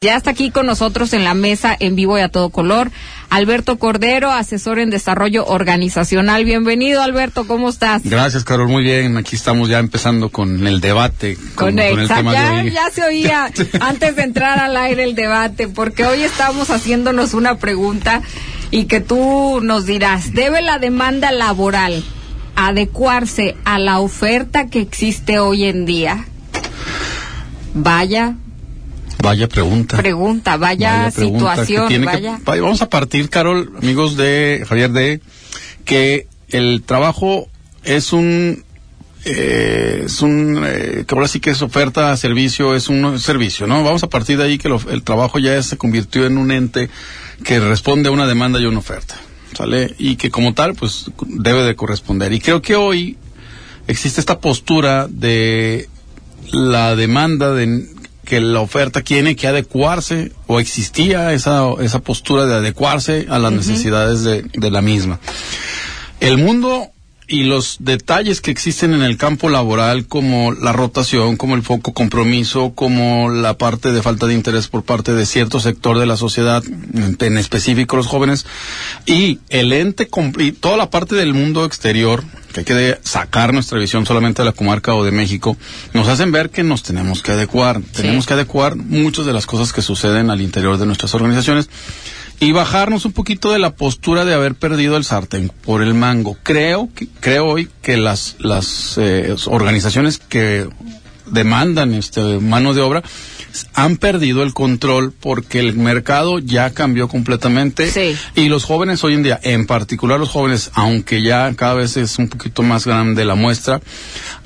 Ya está aquí con nosotros en la mesa en vivo y a todo color Alberto Cordero, asesor en desarrollo organizacional. Bienvenido Alberto, ¿cómo estás? Gracias Carol, muy bien. Aquí estamos ya empezando con el debate. Con, con, el tema ya, ya se oía antes de entrar al aire el debate, porque hoy estamos haciéndonos una pregunta y que tú nos dirás, ¿debe la demanda laboral adecuarse a la oferta que existe hoy en día? Vaya, Vaya pregunta. Pregunta, vaya, situación, vaya. vamos a partir, Carol, amigos de Javier, de que el trabajo es un eh, es un, eh, que ahora sí que es oferta, servicio, es un servicio, ¿no? Vamos a partir de ahí que el trabajo ya se convirtió en un ente que responde a una demanda y una oferta, ¿sale? Y que como tal, pues debe de corresponder. Y creo que hoy existe esta postura de la demanda de que la oferta tiene que adecuarse o existía esa, esa postura de adecuarse a las necesidades de, de la misma. El mundo y los detalles que existen en el campo laboral, como la rotación, como el foco compromiso, como la parte de falta de interés por parte de cierto sector de la sociedad, en específico los jóvenes, y el ente, y toda la parte del mundo exterior, que hay que sacar nuestra visión solamente de la comarca o de México, nos hacen ver que nos tenemos que adecuar, tenemos que adecuar muchas de las cosas que suceden al interior de nuestras organizaciones y bajarnos un poquito de la postura de haber perdido el sartén por el mango. Creo que, creo hoy que las las eh, organizaciones que demandan este mano de obra han perdido el control porque el mercado ya cambió completamente y los jóvenes hoy en día, en particular los jóvenes, aunque ya cada vez es un poquito más grande la muestra,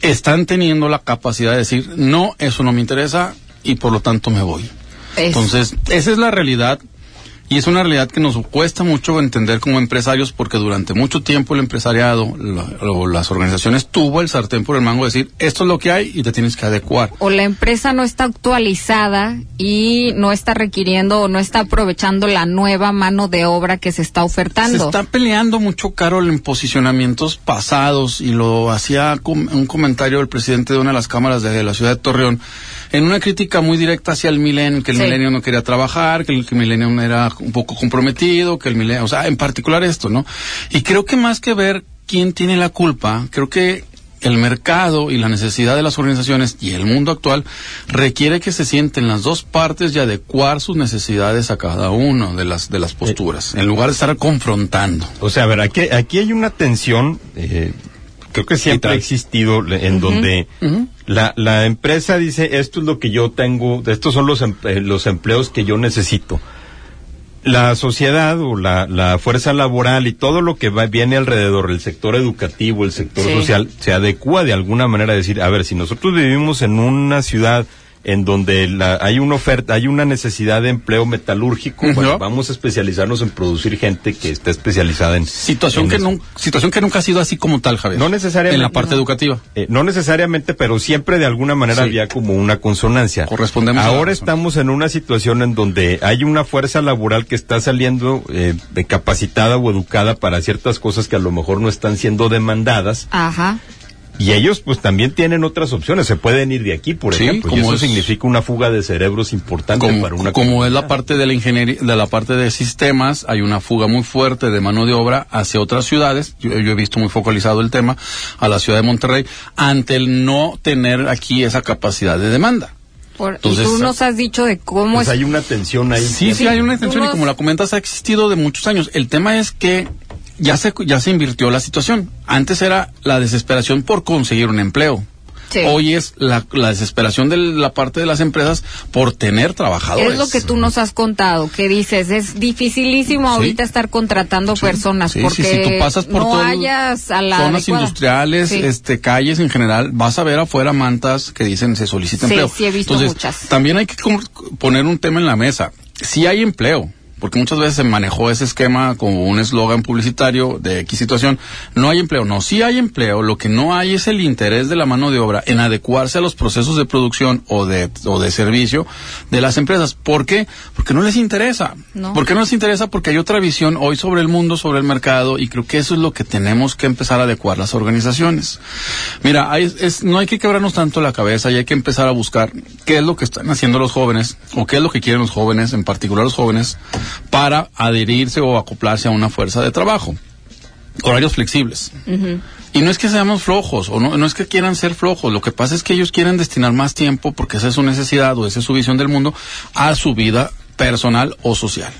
están teniendo la capacidad de decir, no, eso no me interesa y por lo tanto me voy. Entonces, esa es la realidad y es una realidad que nos cuesta mucho entender como empresarios porque durante mucho tiempo el empresariado o las organizaciones tuvo el sartén por el mango de decir esto es lo que hay y te tienes que adecuar. O la empresa no está actualizada y no está requiriendo o no está aprovechando la nueva mano de obra que se está ofertando. Se está peleando mucho, Carol, en posicionamientos pasados y lo hacía un comentario el presidente de una de las cámaras de la ciudad de Torreón en una crítica muy directa hacia el milenio, que el milenio no quería trabajar, que el, milenio era un poco comprometido, que el milenio, o sea, en particular esto, ¿no? Y creo que más que ver quién tiene la culpa, creo que el mercado y la necesidad de las organizaciones y el mundo actual requiere que se sienten las dos partes y adecuar sus necesidades a cada uno de las de las posturas, en lugar de estar confrontando. O sea, a ver, aquí, aquí hay una tensión, eh, creo que siempre ha existido, en donde la, la empresa dice, esto es lo que yo tengo, estos son los, los empleos que yo necesito la sociedad o la, la, fuerza laboral y todo lo que va, viene alrededor, el sector educativo, el sector social, se adecua de alguna manera a decir, a ver, si nosotros vivimos en una ciudad en donde la, hay una oferta, hay una necesidad de empleo metalúrgico, bueno, vamos a especializarnos en producir gente que está especializada en situación que no, situación que nunca ha sido así como tal, Javier. No necesariamente en la parte educativa. Eh, no necesariamente, pero siempre de alguna manera había como una consonancia. Correspondemos. Ahora estamos en una situación en donde hay una fuerza laboral que está saliendo eh, capacitada o educada para ciertas cosas que a lo mejor no están siendo demandadas. Ajá. Y ellos pues también tienen otras opciones, se pueden ir de aquí, por ejemplo, como eso significa una fuga de cerebros importante como, para una Como es la parte de la ingeniería, de la parte de sistemas, hay una fuga muy fuerte de mano de obra hacia otras ciudades, yo, he visto muy focalizado el tema, a la ciudad de Monterrey, ante el no tener aquí esa capacidad de demanda. y tú nos has dicho de cómo pues es... hay una tensión ahí. Sí, sí, hay una tensión y como la comentas ha existido de muchos años. El tema es que ya se, ya se invirtió la situación. Antes era la desesperación por conseguir un empleo. Hoy es la, la, desesperación de la parte de las empresas por tener trabajadores. Es lo que tú nos has contado, que dices, es dificilísimo ahorita estar contratando personas porque si tú pasas por no hayas a la zonas industriales, este calles en general, vas a ver afuera mantas que dicen se solicita empleo. Sí, he visto Entonces, muchas. También hay que poner un tema en la mesa. Si hay empleo, porque muchas veces se manejó ese esquema como un eslogan publicitario de X situación, no hay empleo. No, sí hay empleo, lo que no hay es el interés de la mano de obra en adecuarse a los procesos de producción o de, o de servicio de las empresas. ¿Por qué? Porque no les interesa. ¿Por qué no les interesa? Porque hay otra visión hoy sobre el mundo, sobre el mercado, y creo que eso es lo que tenemos que empezar a adecuar las organizaciones. Mira, no hay que quebrarnos tanto la cabeza y hay que empezar a buscar qué es lo que están haciendo los jóvenes, o qué es lo que quieren los jóvenes, en particular los jóvenes, para adherirse o acoplarse a una fuerza de trabajo. Horarios flexibles. Y no es que seamos flojos, o no, no es que quieran ser flojos, lo que pasa es que ellos quieren destinar más tiempo, porque esa es su necesidad o esa es su visión del mundo, a su vida personal o social.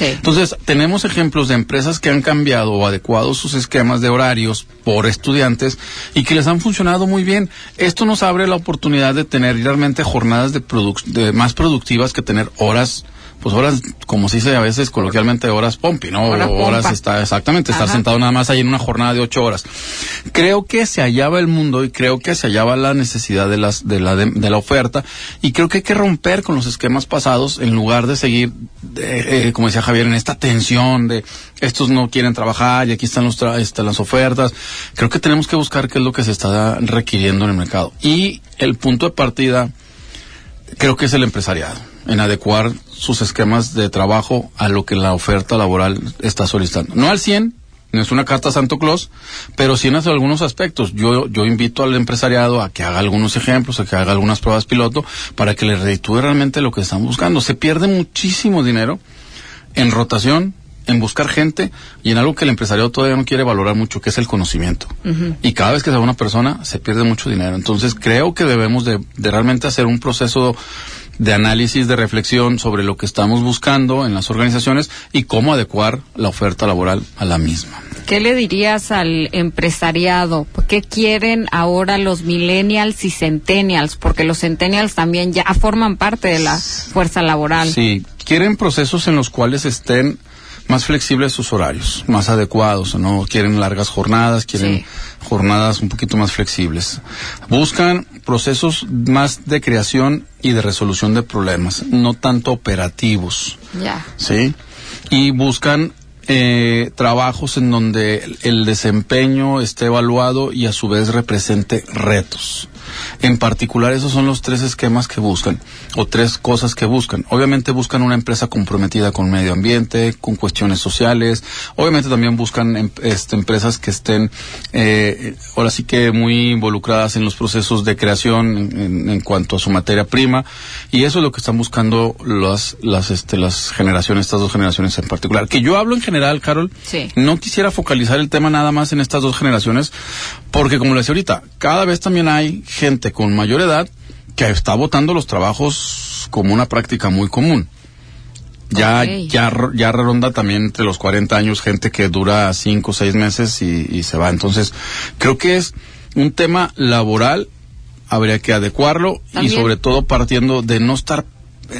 Entonces, tenemos ejemplos de empresas que han cambiado o adecuado sus esquemas de horarios por estudiantes y que les han funcionado muy bien. Esto nos abre la oportunidad de tener realmente jornadas de, de más productivas que tener horas pues horas, como se dice a veces coloquialmente, horas pompi, ¿no? horas está, exactamente, estar sentado nada más ahí en una jornada de ocho horas. Creo que se hallaba el mundo y creo que se hallaba la necesidad de las, de la, de, la oferta y creo que hay que romper con los esquemas pasados en lugar de seguir, eh, como decía Javier, en esta tensión de estos no quieren trabajar y aquí están los están las ofertas. Creo que tenemos que buscar qué es lo que se está requiriendo en el mercado. Y el punto de partida creo que es el empresariado, en adecuar sus esquemas de trabajo a lo que la oferta laboral está solicitando. No al 100, no es una carta Santo Claus, pero sí en algunos aspectos. Yo, yo invito al empresariado a que haga algunos ejemplos, a que haga algunas pruebas piloto, para que le reditúe realmente lo que están buscando. Se pierde muchísimo dinero en rotación, en buscar gente y en algo que el empresariado todavía no quiere valorar mucho, que es el conocimiento. Y cada vez que se va una persona, se pierde mucho dinero. Entonces creo que debemos de, de realmente hacer un proceso de análisis, de reflexión sobre lo que estamos buscando en las organizaciones y cómo adecuar la oferta laboral a la misma. ¿Qué le dirías al empresariado? ¿Qué quieren ahora los millennials y centennials? Porque los centennials también ya forman parte de la fuerza laboral. Sí, quieren procesos en los cuales estén más flexibles sus horarios, más adecuados, no quieren largas jornadas, quieren jornadas un poquito más flexibles. Buscan procesos más de creación y de resolución de problemas, no tanto operativos. Ya. ¿Sí? Y buscan eh, trabajos en donde el desempeño esté evaluado y a su vez represente retos. En particular, esos son los tres esquemas que buscan, o tres cosas que buscan. Obviamente buscan una empresa comprometida con medio ambiente, con cuestiones sociales. Obviamente también buscan em, este, empresas que estén, eh, ahora sí que muy involucradas en los procesos de creación en, cuanto a su materia prima. Y eso es lo que están buscando las, las, este, las generaciones, estas dos generaciones en particular. Que yo hablo en general, Carol. No quisiera focalizar el tema nada más en estas dos generaciones, porque como le decía ahorita, cada vez también hay gente con mayor edad que está votando los trabajos como una práctica muy común. Ya, ya, ya ronda también entre los 40 años gente que dura 5 o 6 meses y, se va. Entonces, creo que es un tema laboral, habría que adecuarlo y sobre todo partiendo de no estar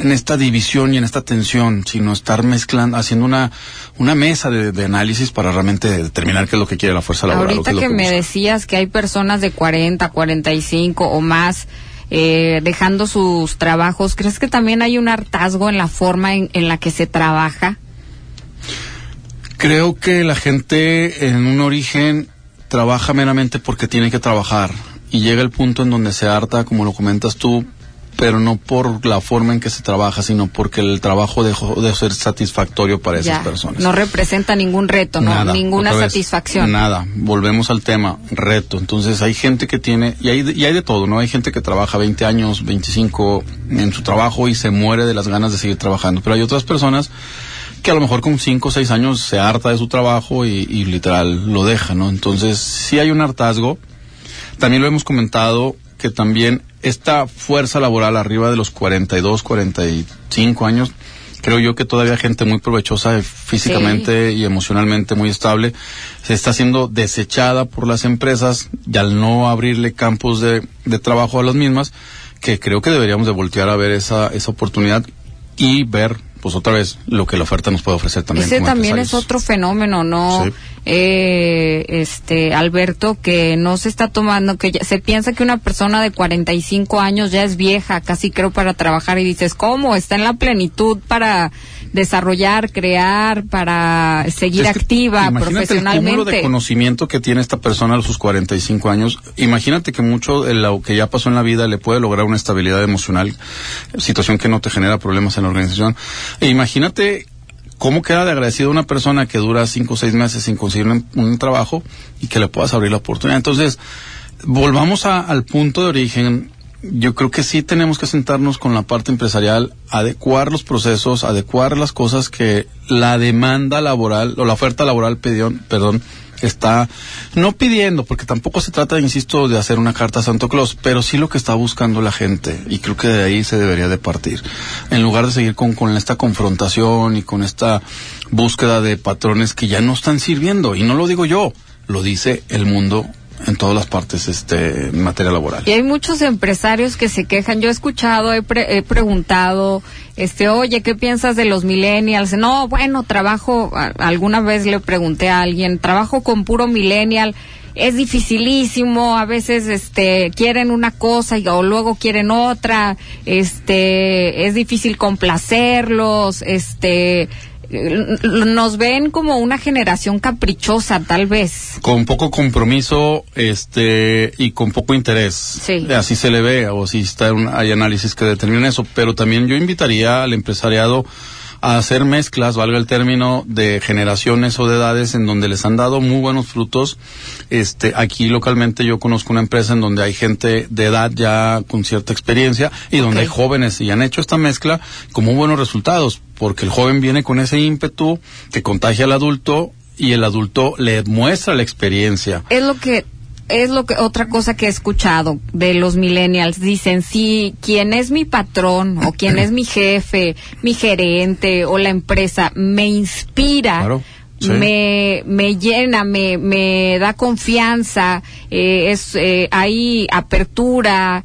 en esta división y en esta tensión, sino estar mezclando, haciendo una, una mesa de, análisis para realmente determinar qué es lo que quiere la fuerza laboral. Ahorita que, me decías que hay personas de 40, 45 o más eh, dejando sus trabajos, ¿crees que también hay un hartazgo en la forma en, en la que se trabaja? Creo que la gente en un origen trabaja meramente porque tiene que trabajar y llega el punto en donde se harta, como lo comentas tú, pero no por la forma en que se trabaja, sino porque el trabajo dejó de ser satisfactorio para esas personas. No representa ningún reto, ¿no? ninguna satisfacción. Nada, volvemos al tema, reto. Entonces hay gente que tiene, y hay, y hay de todo, ¿no? Hay gente que trabaja 20 años, 25 en su trabajo y se muere de las ganas de seguir trabajando, pero hay otras personas que a lo mejor con 5 o 6 años se harta de su trabajo y, y literal lo deja, ¿no? Entonces sí hay un hartazgo. También lo hemos comentado que también esta fuerza laboral arriba de los 42, 45 años, creo yo que todavía gente muy provechosa físicamente y emocionalmente muy estable se está siendo desechada por las empresas y al no abrirle campos de, de trabajo a las mismas, que creo que deberíamos de voltear a ver esa, esa oportunidad y ver pues otra vez lo que la oferta nos puede ofrecer también. Ese también es otro fenómeno, ¿no? Eh, este Alberto, que no se está tomando, que se piensa que una persona de 45 años ya es vieja, casi creo para trabajar y dices, ¿cómo? Está en la plenitud para desarrollar, crear, para seguir activa profesionalmente. El cúmulo de conocimiento que tiene esta persona a sus 45 años, imagínate que mucho de lo que ya pasó en la vida le puede lograr una estabilidad emocional, situación que no te genera problemas en la organización. E imagínate ¿Cómo queda de agradecido una persona que dura cinco o seis meses sin conseguir un, trabajo y que le puedas abrir la oportunidad? Entonces, volvamos al punto de origen. Yo creo que sí tenemos que sentarnos con la parte empresarial, adecuar los procesos, adecuar las cosas que la demanda laboral o la oferta laboral, perdón, está no pidiendo, porque tampoco se trata, insisto, de hacer una carta a Santo Claus, pero sí lo que está buscando la gente y creo que de ahí se debería de partir. En lugar de seguir con, con esta confrontación y con esta búsqueda de patrones que ya no están sirviendo, y no lo digo yo, lo dice el mundo en todas las partes este en materia laboral. Y hay muchos empresarios que se quejan. Yo he escuchado, he, he preguntado, este, oye, ¿qué piensas de los millennials? No, bueno, trabajo, alguna vez le pregunté a alguien, trabajo con puro millennial. Es dificilísimo, a veces este quieren una cosa y o luego quieren otra, este es difícil complacerlos, este nos ven como una generación caprichosa, tal vez. Con poco compromiso, este, y con poco interés. Sí. Así se le ve, o si está hay análisis que determinan eso. Pero también yo invitaría al empresariado a hacer mezclas, valga el término, de generaciones o de edades en donde les han dado muy buenos frutos. Este, aquí localmente yo conozco una empresa en donde hay gente de edad ya con cierta experiencia y donde hay jóvenes y han hecho esta mezcla con muy buenos resultados, porque el joven viene con ese ímpetu que contagia al adulto y el adulto le muestra la experiencia. Es lo que es lo que otra cosa que he escuchado de los millennials dicen sí quién es mi patrón o quién es mi jefe mi gerente o la empresa me inspira me, me llena, me, me da confianza, eh, es, eh, hay apertura,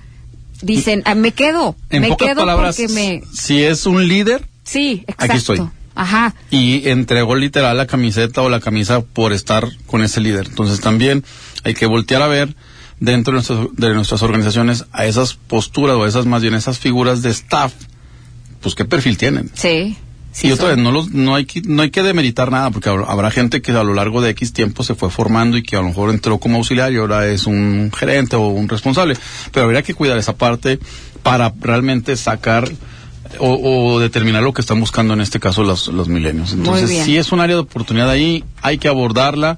dicen, ah, me quedo, me quedo porque me... Si es un líder, sí, exacto. aquí estoy. Ajá. Y entregó literal la camiseta o la camisa por estar con ese líder. Entonces también hay que voltear a ver dentro de nuestras, de nuestras organizaciones a esas posturas o esas más bien esas figuras de staff, pues qué perfil tienen. Sí. y otra vez, no, los, no, hay que, no hay que demeritar nada, porque habrá gente que a lo largo de X tiempo se fue formando y que a lo mejor entró como auxiliar y ahora es un gerente o un responsable. Pero habría que cuidar esa parte para realmente sacar o, determinar lo que están buscando en este caso los, los milenios. Entonces, si es un área de oportunidad ahí, hay que abordarla.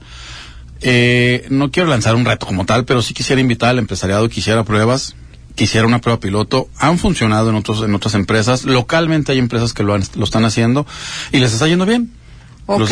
Eh, no quiero lanzar un reto como tal, pero sí quisiera invitar al empresariado que hiciera pruebas, quisiera una prueba piloto. Han funcionado en otros en otras empresas. Localmente hay empresas que lo, lo están haciendo y les está yendo bien. Ok,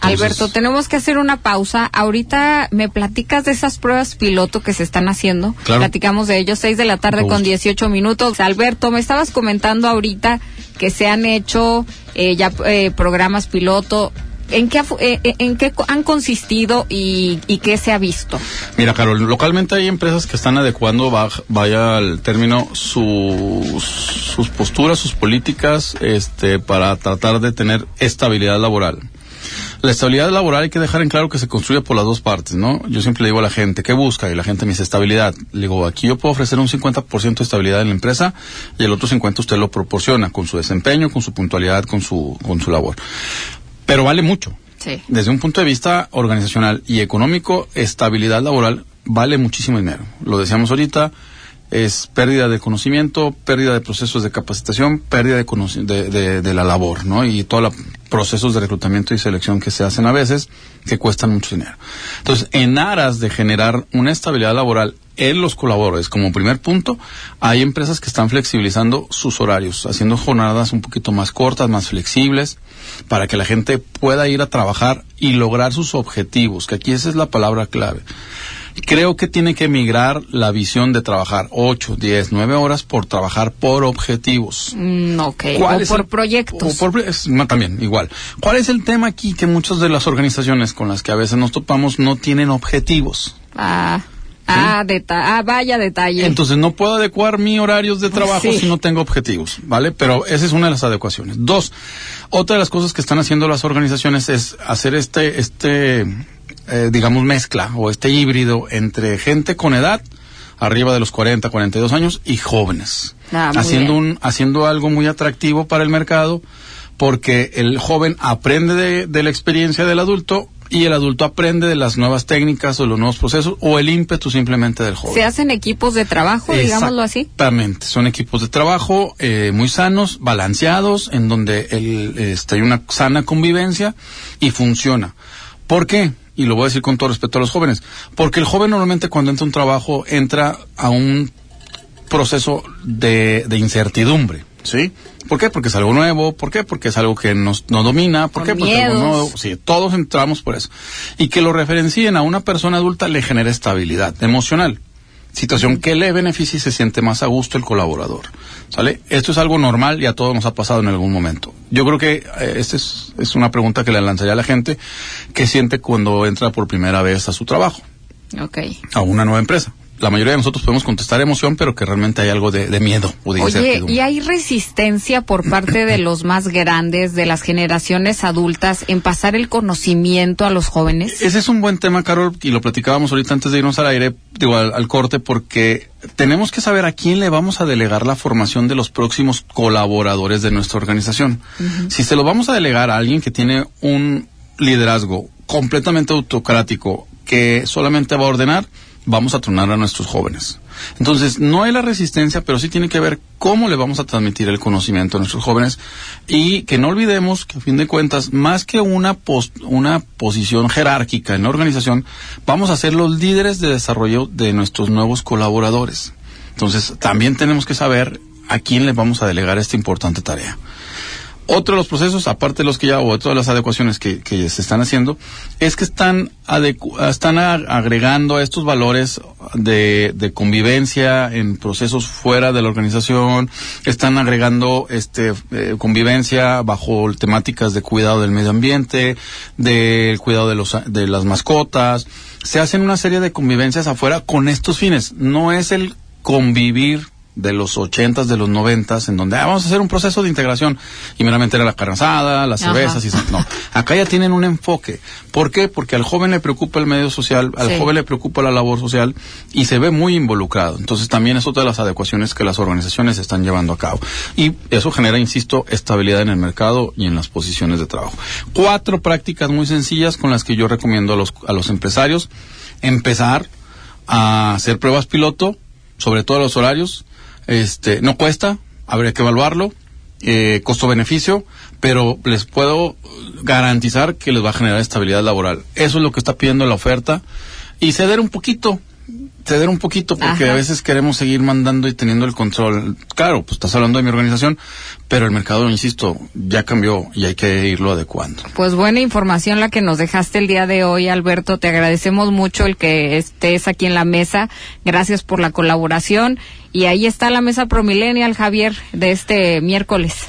Alberto, tenemos que hacer una pausa. Ahorita me platicas de esas pruebas piloto que se están haciendo. Platicamos de ellos, seis de la tarde con 18 minutos. Alberto, me estabas comentando ahorita que se han hecho eh, ya eh, programas piloto. ¿En qué, eh, eh, ¿En qué han consistido y, qué se ha visto? Mira, Carol, localmente hay empresas que están adecuando, vaya al término, sus, sus posturas, sus políticas, este, para tratar de tener estabilidad laboral. La estabilidad laboral hay que dejar en claro que se construye por las dos partes, ¿no? Yo siempre le digo a la gente, ¿qué busca? Y la gente me dice estabilidad. Le digo, aquí yo puedo ofrecer un 50% de estabilidad en la empresa y el otro 50% usted lo proporciona con su desempeño, con su puntualidad, con su, con su labor. Pero vale mucho. Desde un punto de vista organizacional y económico, estabilidad laboral vale muchísimo dinero. Lo decíamos ahorita, es pérdida de conocimiento, pérdida de procesos de capacitación, pérdida de, de, la labor, ¿no? Y todos los procesos de reclutamiento y selección que se hacen a veces que cuestan mucho dinero. Entonces, en aras de generar una estabilidad laboral en los colaboradores, como primer punto, hay empresas que están flexibilizando sus horarios, haciendo jornadas un poquito más cortas, más flexibles, para que la gente pueda ir a trabajar y lograr sus objetivos, que aquí esa es la palabra clave. Creo que tiene que migrar la visión de trabajar 8, 10, 9 horas por trabajar por objetivos. Mm, ok, o por proyectos. también, igual. ¿Cuál es el tema aquí que muchas de las organizaciones con las que a veces nos topamos no tienen objetivos? Ah. Ah, ah, vaya detalle. Entonces no puedo adecuar mi horarios de trabajo si no tengo objetivos, ¿vale? Pero esa es una de las adecuaciones. Dos, otra de las cosas que están haciendo las organizaciones es hacer este, este, eh, digamos, mezcla o este híbrido entre gente con edad, arriba de los 40, 42 años, y jóvenes. Ah, haciendo, bien. un, haciendo algo muy atractivo para el mercado, porque el joven aprende de, de la experiencia del adulto y el adulto aprende de las nuevas técnicas o los nuevos procesos o el ímpetu simplemente del joven. Se hacen equipos de trabajo, digámoslo así. Exactamente, son equipos de trabajo eh, muy sanos, balanceados, en donde el, este, hay una sana convivencia y funciona. ¿Por qué? Y lo voy a decir con todo respeto a los jóvenes. Porque el joven normalmente cuando entra a un trabajo entra a un proceso de, de incertidumbre, ¿sí? ¿Por qué? Porque es algo nuevo. ¿Por qué? Porque es algo que nos, no domina. ¿Por Con qué? Porque es algo nuevo. Sí, todos entramos por eso. Y que lo referencien a una persona adulta le genera estabilidad emocional. Situación que le beneficia y se siente más a gusto el colaborador. ¿Sale? Esto es algo normal y a todos nos ha pasado en algún momento. Yo creo que eh, esta es, es una pregunta que le lanzaría a la gente que siente cuando entra por primera vez a su trabajo, Ok. a una nueva empresa. La mayoría de nosotros podemos contestar emoción, pero que realmente hay algo de, de miedo o de Oye. ¿y hay resistencia por parte de los más grandes, de las generaciones adultas, en pasar el conocimiento a los jóvenes? Ese es un buen tema, Carol, y lo platicábamos ahorita antes de irnos al aire, digo, al, al corte, porque tenemos que saber a quién le vamos a delegar la formación de los próximos colaboradores de nuestra organización. Si se lo vamos a delegar a alguien que tiene un liderazgo completamente autocrático, que solamente va a ordenar, vamos a tronar a nuestros jóvenes. Entonces, no hay la resistencia, pero sí tiene que ver cómo le vamos a transmitir el conocimiento a nuestros jóvenes y que no olvidemos que a fin de cuentas, más que una, una posición jerárquica en la organización, vamos a ser los líderes de desarrollo de nuestros nuevos colaboradores. Entonces, también tenemos que saber a quién le vamos a delegar esta importante tarea. Otro de los procesos, aparte de los que ya, o de todas las adecuaciones que, que se están haciendo, es que están, adecu- están agregando estos valores de, de convivencia en procesos fuera de la organización, están agregando este eh, convivencia bajo temáticas de cuidado del medio ambiente, del cuidado de, los, de las mascotas. Se hacen una serie de convivencias afuera con estos fines. No es el convivir de los ochentas, de los noventas, en donde ah, vamos a hacer un proceso de integración y meramente era la carne asada, las Ajá. cervezas y no. Acá ya tienen un enfoque. ¿Por qué? Porque al joven le preocupa el medio social, al Sí. joven le preocupa la labor social y se ve muy involucrado. Entonces también es otra de las adecuaciones que las organizaciones están llevando a cabo. Y eso genera, insisto, estabilidad en el mercado y en las posiciones de trabajo. Cuatro prácticas muy sencillas con las que yo recomiendo a los, a los empresarios empezar a hacer pruebas piloto, sobre todo los horarios. Este, no cuesta, habría que evaluarlo, eh, costo-beneficio, pero les puedo garantizar que les va a generar estabilidad laboral. Eso es lo que está pidiendo la oferta. Y ceder un poquito, ceder un poquito, porque Ajá. a veces queremos seguir mandando y teniendo el control. Claro, pues estás hablando de mi organización, pero el mercado, insisto, ya cambió y hay que irlo adecuando. Pues buena información la que nos dejaste el día de hoy, Alberto. Te agradecemos mucho el que estés aquí en la mesa. Gracias por la colaboración. Y ahí está la mesa Promillennial, Javier, de este miércoles.